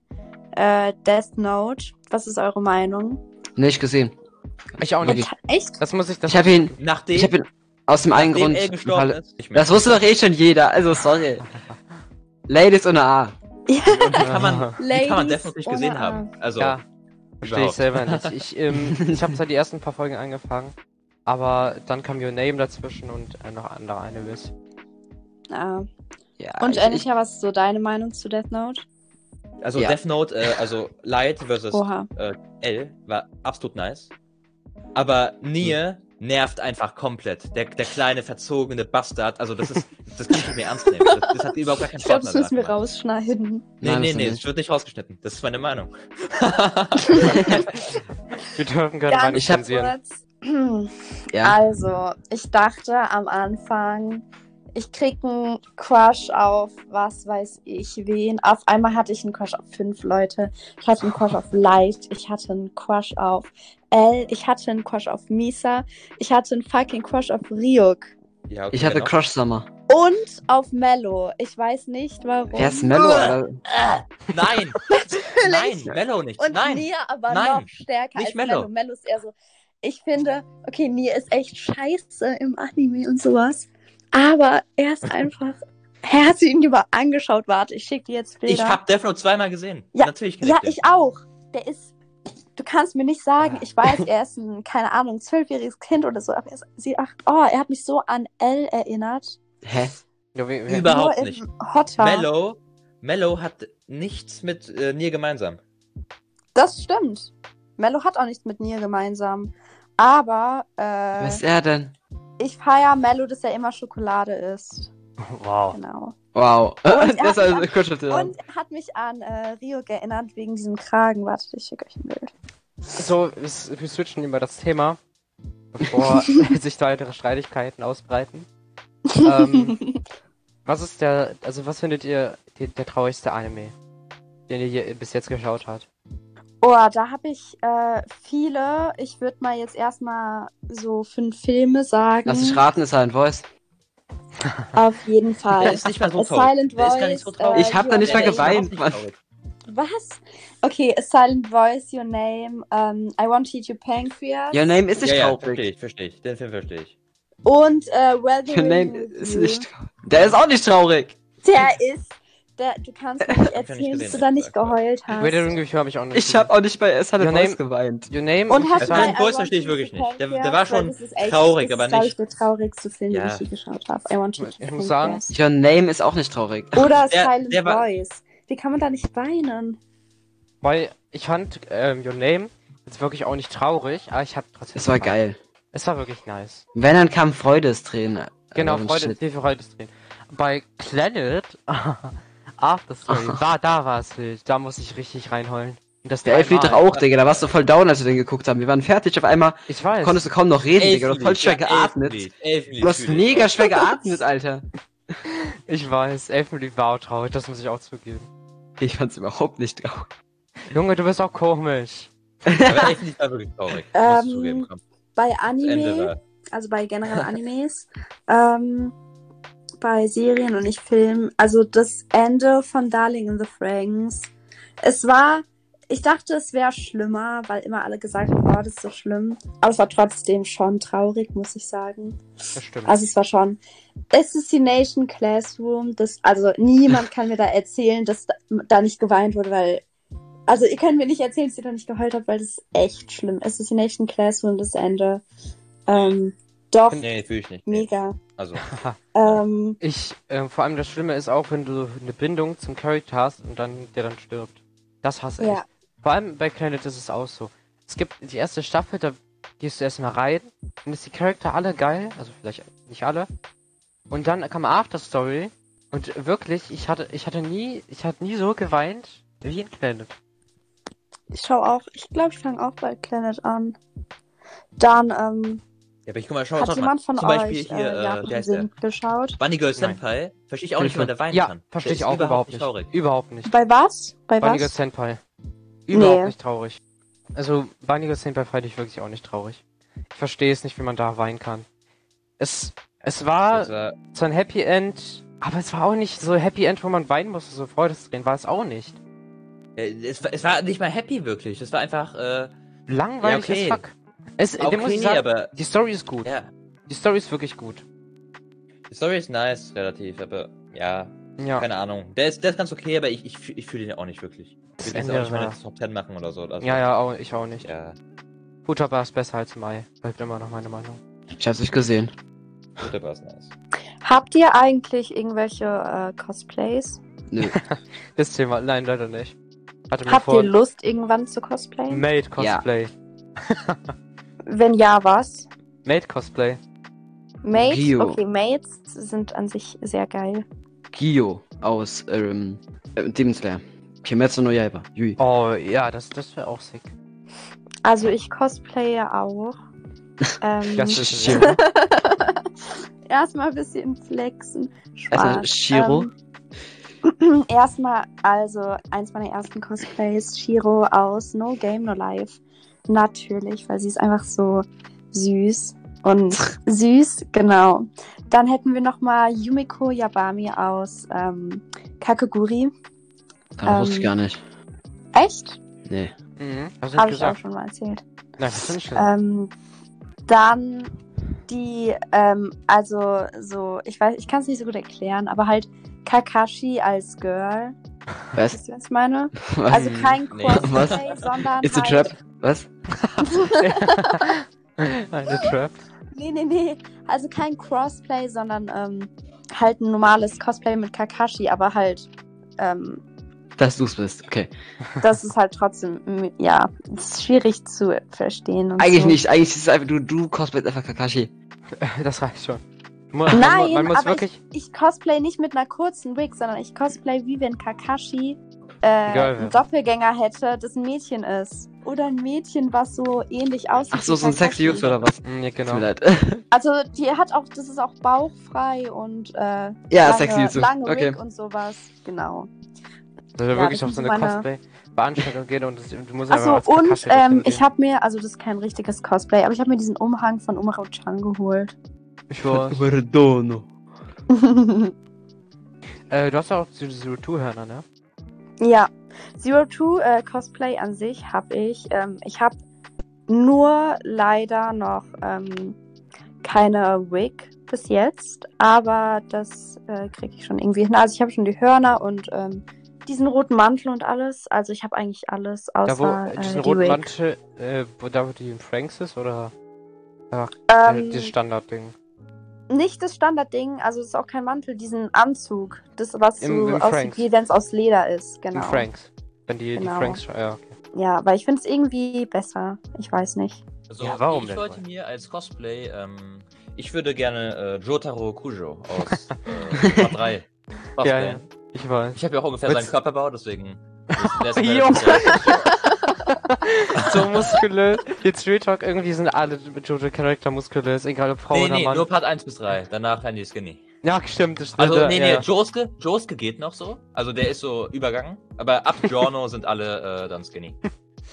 äh, Death Note. Was ist eure Meinung? Nicht gesehen. Ich auch nicht. Echt? Das muss ich, das Ich habe ihn, nachdem, ich habe ihn aus dem einen Grund. Das wusste doch eh schon jeder. Also sorry. Ladies ohne A. Und wie kann man, wie kann man Ladies Death Note nicht ohne gesehen A. haben? Also, Ja, verstehe ich selber nicht. Ich, ähm, ich habe zwar die ersten paar Folgen angefangen, aber dann kam Your Name dazwischen und äh, noch andere Animes. Ah. Ja, Und ich, Annika, was ist so deine Meinung zu Death Note? Also Ja. Death Note, äh, also Light versus äh, L war absolut nice. Aber Nier Hm. nervt einfach komplett. Der, der kleine, verzogene Bastard, also das ist, das kann ich mehr ernst nehmen. Das, das hat überhaupt gar keinen Ich glaube, Spaß das müssen wir gemacht. rausschneiden. Nee, Nein, nee, nee, das wird nicht rausgeschnitten. Das ist meine Meinung. Wir dürfen gerne meine zensieren. ja. Also, ich dachte am Anfang, ich krieg einen Crush auf was weiß ich wen. Auf einmal hatte ich einen Crush auf fünf Leute. Ich hatte einen Crush auf Light. Ich hatte einen Crush auf L. Ich hatte einen Crush auf Misa. Ich hatte einen fucking Crush auf Ryuk. Ja, okay, Ich hatte noch? Crush Summer. Und auf Mello. Ich weiß nicht warum. Wer ist Mello? Alter? Nein! Nein, Mello nicht. Und Nein! Nia aber Nein, noch stärker nicht als Mello. Mello. Mello ist eher so. Ich finde, okay, Nia ist echt scheiße im Anime und sowas. Aber er ist einfach. Er hat sie ihn über angeschaut. Warte, ich schicke dir jetzt Bilder. Ich hab Death Note zweimal gesehen. Ja, Natürlich kenn ja, den. ich auch. Der ist. Du kannst mir nicht sagen, ich weiß, er ist ein, keine Ahnung, zwölfjähriges Kind oder so, aber er ist, sie, ach, oh, er hat mich so an L erinnert. Hä? Überhaupt Nur nicht. im Hotter. Mello, Mello hat nichts mit äh, Nier gemeinsam. Das stimmt. Mello hat auch nichts mit Nia gemeinsam. Aber Wer äh, ist er denn? Ich feier Mello, dass er immer Schokolade isst. Wow. Genau. Wow. Und er das ist hat- also. Und er hat mich an äh, Ryuk erinnert wegen diesem Kragen. Wartet, ich schicke euch ein Bild. So, wir, switchen über das Thema, bevor sich weitere Streitigkeiten ausbreiten. Ähm, was ist der, also was findet ihr die, der traurigste Anime, den ihr hier bis jetzt geschaut habt? Oh, da habe ich äh, viele. Ich würde mal jetzt erstmal so fünf Filme sagen. Lass dich raten, ist ein Voice. Auf jeden Fall. Der ist nicht mal so traurig. Silent Der ist gar nicht so Voice, traurig. Ich hab da nicht Name. geweint, nicht traurig. Was? Okay, A Silent Voice, Your Name, ähm, I Want to Eat Your Pancreas. Your Name ist nicht ja, ja, traurig. verstehe ich, verstehe ich. Den Film verstehe ich. Und äh, Weathering Your Name ist nicht Der ist auch nicht traurig. Der ist. Der, du kannst mir nicht nicht erzählen, dass du da nicht geheult hast. With You habe ich auch nicht. Ich habe auch nicht bei Silent Your Voice Name- geweint. Your Name Und hast Also du Silent bei Voice verstehe ich wirklich nicht. Der- der war schon Weil das ist echt, traurig, das aber ist, glaub nicht- ich, der traurigste Film, den ich je geschaut habe. I Want to Ich muss sagen. Your Name ist auch nicht traurig. Oder Der- Silent Voice. Wie kann man da nicht weinen? Weil ich fand ähm, Your Name jetzt wirklich auch nicht traurig, aber ich habe trotzdem. Es war geil. Es war wirklich nice. Wenn dann kam Freudestränen. Genau, Oh, Freude, Freude ist drin. Bei Planet After Story war da war es wild. Da muss ich richtig reinheulen. Und das Der Elf Lied dreimal. auch, Digga. Da warst du voll down, als wir den geguckt haben. Wir waren fertig. Auf einmal Ich weiß. konntest du kaum noch reden, Digga. Du hast voll schwer ja, geatmet. Elfenlied, Elfenlied Du hast mega schwer geatmet, Alter. Ich weiß. Elfenlied war auch traurig. Das muss ich auch zugeben. Ich fand's überhaupt nicht traurig. Junge, du bist auch komisch. Aber Elfenlied war wirklich traurig. Ähm, ich zugeben. Bei Anime, also bei generell Animes, ähm, bei Serien und nicht Filmen, also das Ende von Darling in the Franks. Es war, ich dachte, es wäre schlimmer, weil immer alle gesagt haben, oh, das ist so schlimm. Aber es war trotzdem schon traurig, muss ich sagen. Das stimmt. Also es war schon Assassination Classroom, das, also niemand kann mir da erzählen, dass da, nicht geweint wurde, weil, also ihr könnt mir nicht erzählen, dass ihr da nicht geheult habt, weil das ist echt schlimm. Assassination Classroom, das Ende. Ähm, doch, Nee, fühle ich nicht. Nee. Also, Ähm, Ich, äh, vor allem das Schlimme ist auch, wenn du eine Bindung zum Charakter hast und dann der dann stirbt. Das hasse ich. ja, Vor allem bei Planet ist es auch so. Es gibt die erste Staffel, da gehst du erstmal rein, findest die Charakter alle geil, also vielleicht nicht alle. Und dann kam After Story und wirklich, ich hatte, ich hatte nie, ich hatte nie so geweint wie in Planet. ich schau auch, ich glaube, ich fange auch bei Planet an. Dann, ähm, ja, aber ich guck mal, schau hat mal. jemand von Zum euch Beispiel hier, äh, äh, Japan wie heißt der? Geschaut? Bunny Girl. Senpai. Verstehe ich auch nicht, wie man da weinen Ja, kann. verstehe Der ich ist auch überhaupt nicht. traurig. Überhaupt nicht. Bei was? Bei Bunny Girl was? Senpai. Überhaupt Nee. nicht traurig. Also, Bunny Girl Senpai fand ich wirklich auch nicht traurig. Ich verstehe es nicht, wie man da weinen kann. Es, es war Das war so ein Happy End, aber es war auch nicht so Happy End, wo man weinen musste, so Freudestränen war es auch nicht. äh, es, war- es war nicht mal happy wirklich. Es war einfach, äh, Langweilig Ja, okay. as fuck. Es, okay, muss ich sagen, aber, die Story ist gut. ja. Die Story ist wirklich gut. Die Story ist nice, relativ, aber, ja, Ja. keine Ahnung. Der ist, der ist ganz okay, aber ich, ich, ich fühle den auch nicht wirklich. Ich will jetzt auch nicht meine war- Top 10 machen oder so. Also, Ja, ja, auch, ich auch nicht. Ja, Futter ist besser als Mai. Bleibt immer noch meine Meinung. Ich hab's nicht gesehen. guter war nice. Habt ihr eigentlich irgendwelche äh, Cosplays? Nö. Das Thema, nein, leider nicht. Hatte mir Habt vor, ihr Lust, irgendwann zu cosplayen? Made Cosplay. Wenn ja, was? Made Cosplay. Mates? Rio. Okay, Mates sind an sich sehr geil. Gio aus ähm, äh, Demon Slayer. Kimetsu no Yaiba. Yui. Oh, ja, das, das wäre auch sick. Also ich cosplaye auch. ähm, Das ist Shiro. Erstmal ein bisschen flexen. Erstmal Spaß. Shiro. Ähm, erstmal, also eins meiner ersten Cosplays, Shiro aus No Game No Life. Natürlich, weil sie ist einfach so süß. Und süß, genau. Dann hätten wir nochmal Yumiko Yabami aus ähm, Kakeguri. Das wusste ich ähm, gar nicht. Echt? Nee. Mhm. Du Habe ich auch schon mal erzählt. Nein, das finde ich gesagt. Ähm, dann die, ähm, also so, ich weiß, ich kann es nicht so gut erklären, aber halt Kakashi als Girl. Was? Wisst ihr, was ich meine? Was? Also kein Nee. Cosplay, sondern It's a halt... trap. Was? Eine Trap. nee, nee, nee. Also kein Crossplay, sondern ähm, halt ein normales Cosplay mit Kakashi, aber halt, ähm, Dass du's bist. Okay. das ist halt trotzdem, ja, es ist schwierig zu verstehen. Und Eigentlich so. nicht. Eigentlich ist es einfach, du, du cosplayst einfach Kakashi. Das reicht schon. Man, Nein, man muss aber wirklich. ich cosplay nicht mit einer kurzen Wig, sondern ich cosplay wie wenn Kakashi äh, Geil, einen. Doppelgänger hätte, das ein Mädchen ist. Oder ein Mädchen, was so ähnlich aussieht. Ach so, so ein sexy Jungs oder was? Mm, ja, Tut genau. mir leid. Also die hat auch, das ist auch bauchfrei und äh, Ja, lange, sexy Jungs. lange Okay. Wig und sowas. Genau. Dass wir Ja, wirklich auf so eine meine- Cosplay-Veranstaltung gehen und das, du musst Achso, einfach als und ähm, ich habe mir, also das ist kein richtiges Cosplay, aber ich habe mir diesen Umhang von Umaro-chan geholt. Ich weiß. Verdono. Äh, du hast ja auch diese Zero Two Hörner, ne? ja, Zero Two äh, Cosplay an sich habe ich. Ähm, ich habe nur leider noch ähm, keine Wig bis jetzt, aber das äh, kriege ich schon irgendwie hin. Also ich habe schon die Hörner und ähm, diesen roten Mantel und alles. Also ich habe eigentlich alles außer Da wo, äh, diesen die roten Wig. Mantel, äh, wo da wo die in Franks ist, oder? Äh, Ähm, dieses Standardding. Nicht das Standardding, also es ist auch kein Mantel, diesen Anzug. Das, was Im- so im aussieht, Franks. wie wenn es aus Leder ist. Genau. In Franks. Wenn die, Genau. die Franks, ja, okay. Ja, weil ich finde es irgendwie besser. Ich weiß nicht. Also, Ja, warum ich denn wollte mir als Cosplay, ähm, ich würde gerne äh, Jotaro Kujo aus äh, Part 3 Ja, cosplayen. ja. Ich weiß. Ich habe ja auch ungefähr Willst- seinen Körperbau, deswegen. der ist. so muskulös. Jetzt Street Talk, irgendwie sind alle mit Jojo Charakter muskulös, egal ob Frau nee, oder nee, Mann. nur Part 1 bis 3. Danach werden die skinny. Ja, stimmt, das Also, nee, nee, ja. Josuke, Josuke geht noch so. Also, der ist so übergangen. Aber ab Giorno sind alle äh, dann skinny.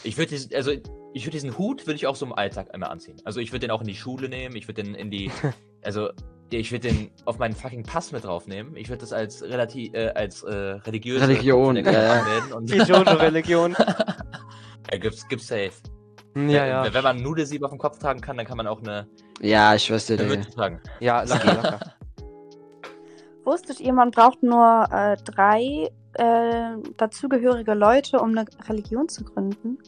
Ich würde diesen, also, ich würde diesen Hut, würde ich auch so im Alltag einmal anziehen. Also, ich würde den auch in die Schule nehmen. Ich würde den in die, also, ich würde den auf meinen fucking Pass mit draufnehmen. Ich würde das als relativ, äh, als äh, religiöse Religion, ja, ja. anmelden und Die Jojo-Religion. ja, gibt's, gibt's safe. Hm, ja, ja. Wenn, man Nudelsieb auf dem Kopf tragen kann, dann kann man auch eine, Ja, ich weiß dir. Mütze tragen. Ja, locker, locker. Wusstet ihr, man braucht nur äh, drei äh, dazugehörige Leute, um eine Religion zu gründen,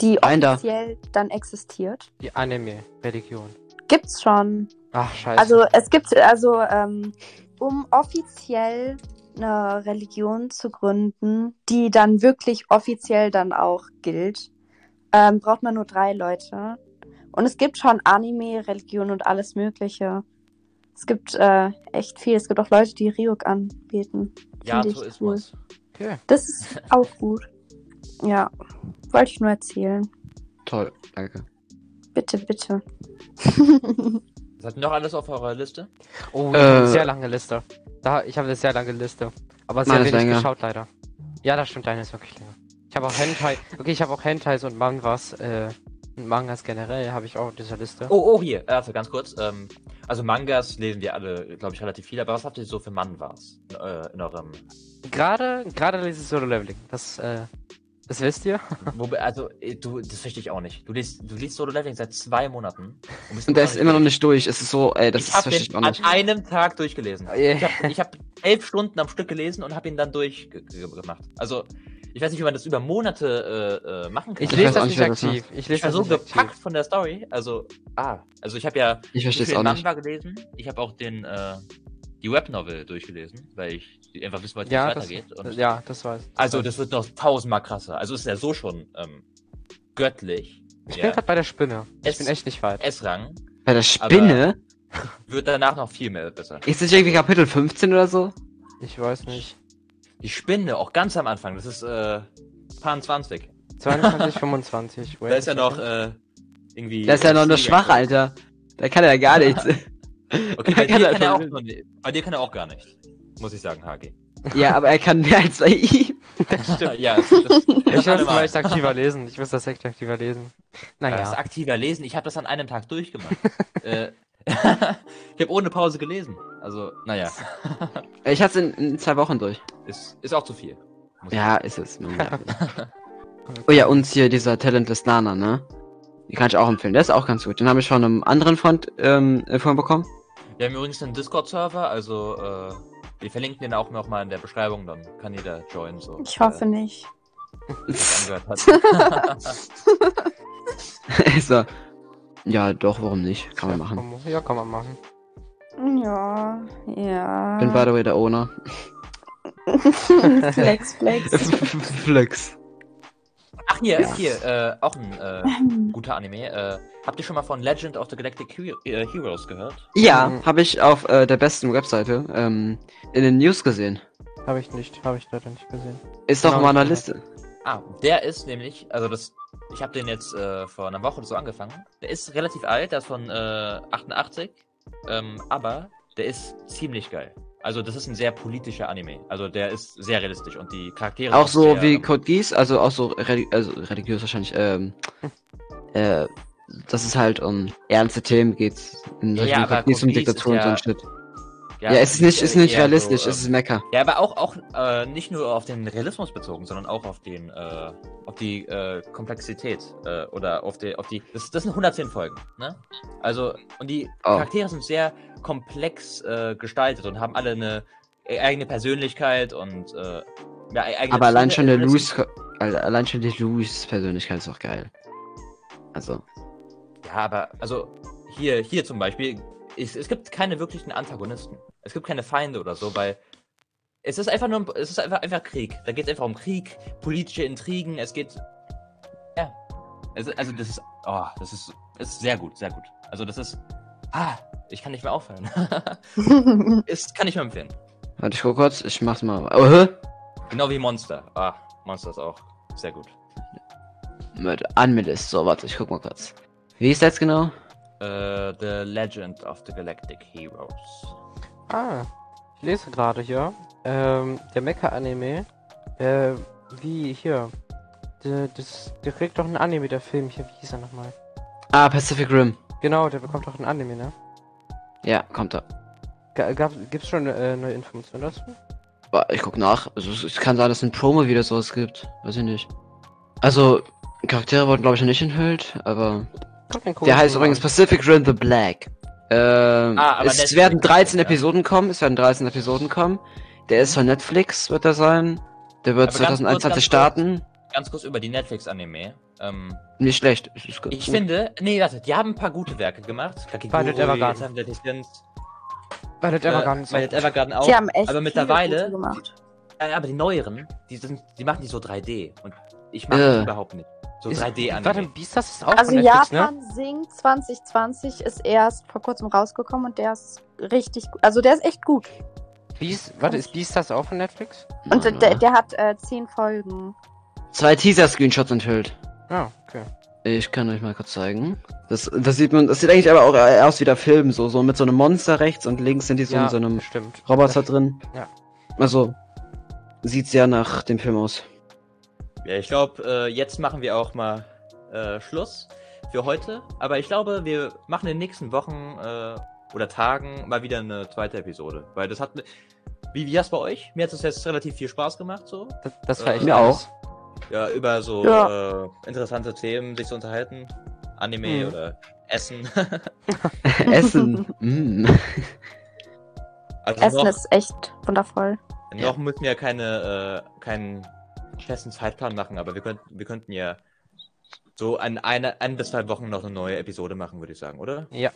die Einer. offiziell dann existiert? Die Anime-Religion. Gibt's schon. Ach, scheiße. Also es gibt also, ähm, um offiziell eine Religion zu gründen, die dann wirklich offiziell dann auch gilt, ähm, braucht man nur drei Leute. Und es gibt schon Anime, Religion und alles Mögliche. Es gibt äh, echt viel. Es gibt auch Leute, die Ryuk anbeten. Ja, Find ich so ist cool. was. okay. Das ist auch gut. Ja, wollte ich nur erzählen. Toll, danke. Bitte, bitte. Was habt ihr noch alles auf eurer Liste? Oh, Äh, sehr lange Liste. Da, ich habe eine sehr lange Liste. Aber sehr Meine wenig länger. geschaut, leider. Ja, das stimmt, deine ist wirklich länger. Ich habe auch Hentai. Okay, ich habe auch Hentais und Mangas, äh, und Mangas generell habe ich auch auf dieser Liste. Oh, oh, hier, also ganz kurz. Ähm, also Mangas lesen wir alle, glaube ich, relativ viel, aber was habt ihr so für Mangas in, äh, in eurem... Gerade, gerade dieses Solo Leveling. Das, äh, das wisst ihr? Wo, also, äh, du, das verstehe ich auch nicht. Du liest, du liest Solo Leveling seit zwei Monaten. bist Und der ist immer noch nicht durch. Es ist so, ey, das ich ist habe verstehe ich auch an nicht. einem Tag durchgelesen. Yeah. Ich habe ich hab elf Stunden am Stück gelesen und habe ihn dann durchgemacht. Also, ich weiß nicht, wie man das über Monate äh, äh, machen kann. Ich Ich lese das nicht nicht, wer das aktiv. Ich Ich lese war das so nicht gepackt aktiv. von der Story. Also, ah, also ich habe ja Ich verstehe es den auch nicht. Manga gelesen. Ich habe auch den, äh, die Webnovel durchgelesen, weil ich einfach wissen wollte, wie Ja, es das, weitergeht. Und ja, das weiß. Das also, das wird noch tausendmal krasser. Also, ist ja so schon ähm, göttlich. Ich Ja. bin gerade bei der Spinne. Ich Es- bin echt nicht weit. S-Rang Bei der Spinne? wird danach noch viel mehr besser. Ist das irgendwie Kapitel 15 oder so? Ich weiß nicht. Die Spinne, auch ganz am Anfang, das ist äh, Pan 20. 22, 25. Da ist ja noch äh, irgendwie. Der ist ja noch nur schwach, Alter. Der kann ja gar nichts. Okay, bei Kann dir, kann er auch noch, nicht- bei dir kann er auch gar nicht. Muss ich sagen, HG. ja, aber er kann mehr als bei ihm. Das stimmt. ja, das, das, Ich muss mal echt aktiver lesen. Ich muss das echt aktiver lesen. Das Naja. aktiver Lesen, ich habe das an einem Tag durchgemacht. äh, ich habe ohne Pause gelesen. Also, naja, Ich hatte es in, in zwei Wochen durch. ist, ist auch zu viel. Ja, ist es. oh ja, und hier dieser Talentless Nana, ne? Die kann ich auch empfehlen. Der ist auch ganz gut. Den habe ich von einem anderen Freund ähm, empfohlen bekommen. Wir haben übrigens einen Discord-Server, also äh, wir verlinken den auch nochmal in der Beschreibung, dann kann jeder joinen. So, Ich hoffe nicht. Äh, angehört hat. so. Ja, doch, warum nicht? Kann man machen. Ja, kann man machen. Ja, ja. Bin by the way der Owner. flex, flex. Flex. Ach hier, Ja. hier, äh, auch ein äh, guter Anime. Äh, habt ihr schon mal von Legend of the Galactic äh, Heroes gehört? Ja, Mhm. habe ich auf äh, der besten Webseite ähm, in den News gesehen. Habe ich nicht. Habe ich leider nicht gesehen. Ist doch Genau, in meiner ich- Liste. Ah, der ist nämlich, also das, ich habe den jetzt äh, vor einer Woche oder so angefangen. Der ist relativ alt, der ist von äh, 88, ähm, aber der ist ziemlich geil. Also das ist ein sehr politischer Anime. Also der ist sehr realistisch und die Charaktere Auch so sehr, wie Code Geass, also auch so reli also religiös wahrscheinlich, ähm, äh, dass es halt um ernste Themen geht. In Ja, Richtung aber Code Geass um Diktatur und ist so ja- ein Shit. Ja, es ist nicht, ist nicht realistisch, so, es ist ähm, Mecha. Ja, aber auch, auch äh, nicht nur auf den Realismus bezogen, sondern auch auf den, äh, auf die äh, Komplexität äh, oder auf die, auf die. Das, das sind 110 Folgen, ne? Also und die Oh. Charaktere sind sehr komplex äh, gestaltet und haben alle eine e- eigene Persönlichkeit und äh, ja, e- eigene Aber allein schon der. Louis, alle- allein schon die Louis Persönlichkeit ist auch geil. Also, Ja, aber also hier, hier zum Beispiel, es, es gibt keine wirklichen Antagonisten. Es gibt keine Feinde oder so, weil es ist einfach nur, es ist einfach, einfach Krieg. Da geht es einfach um Krieg, politische Intrigen. Es geht, ja, es, also das ist, oh, das ist, ist sehr gut, sehr gut. Also das ist, ah, ich kann nicht mehr aufhören. ist, kann ich nur empfehlen. warte, ich guck kurz, ich mach's mal. Oh? Genau wie Monster. Ah, Monster ist auch sehr gut. Mit Unmelist. So, warte, ich guck mal kurz. Wie ist das jetzt genau? Äh, The Legend of the Galactic Heroes. Ah, ich lese gerade hier. Ähm, der Mecha-Anime. Äh, wie hier. Der, das, der kriegt doch einen Anime, der Film hier. Wie hieß er nochmal? Ah, Pacific Rim. Genau, der bekommt doch einen Anime, ne? Ja, kommt da. Ga- Gab, gibt's schon äh, neue Informationen dazu? Ich guck nach. Also, es- es kann sein, dass ein Promo wieder sowas gibt. Weiß ich nicht. Also, Charaktere wurden, glaube ich, noch nicht enthüllt, aber. Der heißt übrigens. Pacific Rim the Black. Ähm, Ah, aber es werden 13 ja. Episoden kommen. Es werden 13 Episoden kommen. Der ist von Netflix, wird er sein. Der wird Aber ganz kurz, 2021 ganz starten. Ganz kurz über die Netflix-Anime. Ähm, Nicht schlecht. Es ist gut. Ich finde, nee, warte, die haben ein paar gute Werke gemacht. Violet Evergarden. Violet äh, Evergarden ist Violet Evergarden auch. Die haben echt aber viele mittlerweile, gute gemacht. aber die neueren, die sind, die machen die so 3D und ich mag Äh. die überhaupt nicht. So Ist- 3D Warte. Beastars ist auch Also von Netflix, ne? Japan Sing 2020 ist erst vor kurzem rausgekommen und der ist richtig gut. Also der ist echt gut. Beast, warte, ist Beastars auch von Netflix? Und Mann, der, der hat äh, zehn Folgen. Zwei Teaser-Screenshots enthüllt. Ah, okay. Ich kann euch mal kurz zeigen. Das, das sieht man, das sieht eigentlich aber auch aus wie der Film, so, so mit so einem Monster rechts und links sind die so in so einem stimmt. Roboter drin. Ja. Also, sieht sehr nach dem Film aus. Ja, ich glaube, äh, jetzt machen wir auch mal äh, Schluss für heute. Aber ich glaube, wir machen in den nächsten Wochen äh, oder Tagen mal wieder eine zweite Episode. Weil das hat. Wie, wie das bei euch? Mir hat es jetzt relativ viel Spaß gemacht, so. Das, das war Äh, echt mir nice. Ja, über so Ja. Äh, interessante Themen sich zu unterhalten. Anime Mhm. oder Essen. Essen. mm. Also Essen noch, ist echt wundervoll. noch müssen wir keine, äh, keinen festen Zeitplan machen, aber wir könnten, wir könnten ja so an eine, ein bis zwei Wochen noch eine neue Episode machen, würde ich sagen, oder? Ja,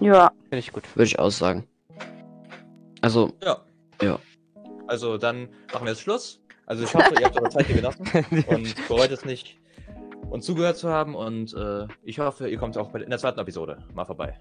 Ja. finde ich gut. Würde ich aussagen. Also, Ja. Ja. Also dann machen wir jetzt Schluss. Also ich hoffe, ihr habt eure Zeit hier genossen und bereut es nicht, uns zugehört zu haben und äh, ich hoffe, ihr kommt auch bei, in der zweiten Episode mal vorbei.